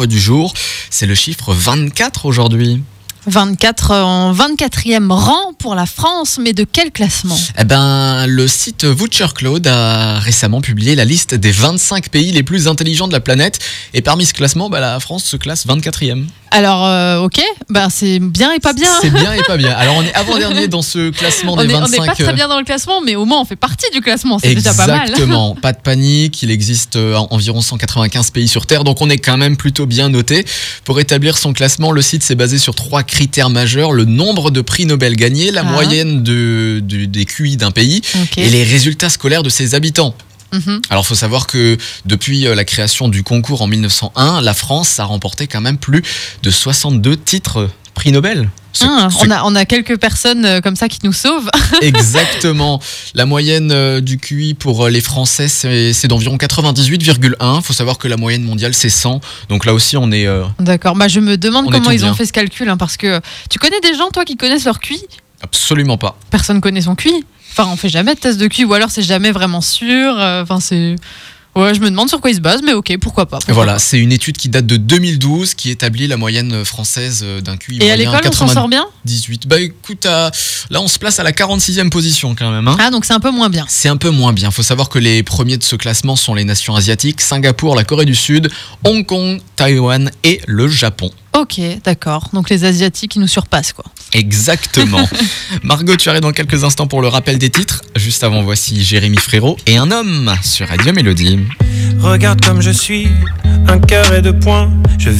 chiffre du jour. C'est le chiffre 24 aujourd'hui. 24 en 24e rang pour la France, mais de quel classement? Eh ben, le site Voucher Cloud a récemment publié la liste des 25 pays les plus intelligents de la planète. Et parmi ce classement, bah, la France se classe 24e. Alors, euh, ok, bah, c'est bien et pas bien. C'est bien et pas bien. Alors, on est avant-dernier dans ce classement on des est- on 25. n'est pas très bien dans le classement, mais au moins on fait partie du classement, c'est déjà pas mal. Exactement, pas de panique, il existe euh, environ 195 pays sur Terre, donc on est quand même plutôt bien noté. Pour établir son classement, le site s'est basé sur trois critères majeurs, le nombre de prix Nobel gagnés, la Ah. moyenne de, des QI d'un pays et les résultats scolaires de ses habitants. Mhm. Alors, il faut savoir que depuis euh, la création du concours en 1901, la France a remporté quand même plus de 62 titres prix Nobel. Ce- Ah, ce on, a, on a quelques personnes euh, comme ça qui nous sauvent. Exactement. La moyenne euh, du QI pour euh, les Français, c'est d'environ 98,1. Il faut savoir que la moyenne mondiale, c'est 100. Donc là aussi, on est... euh, D'accord, bah, je me demande On comment ils ont fait ce calcul, hein, parce que tu connais des gens, toi, qui connaissent leur QI? Absolument pas. Personne connaît son QI. Enfin, on fait jamais de test de QI, ou alors c'est jamais vraiment sûr. euh, Enfin, c'est. Ouais, je me demande sur quoi ils se basent, mais ok, pourquoi pas. pourquoi Voilà, c'est une étude qui date de 2012 qui établit la moyenne française euh, d'un QI Et à l'école, on s'en sort bien? 98. Bah écoute, à- là on se place à la 46e position quand même. hein. Ah, donc c'est un peu moins bien. C'est un peu moins bien. faut savoir que les premiers de ce classement sont les nations asiatiques, Singapour, la Corée du Sud, Hong Kong, Taïwan et le Japon. Ok, d'accord. Donc les Asiatiques, ils nous surpassent, quoi. Exactement. Margot, tu arrives dans quelques instants pour le rappel des titres. Juste avant, voici Jérémy Frérot et un homme sur Radio Mélodie. Regarde comme je suis, un cœur et deux points. Je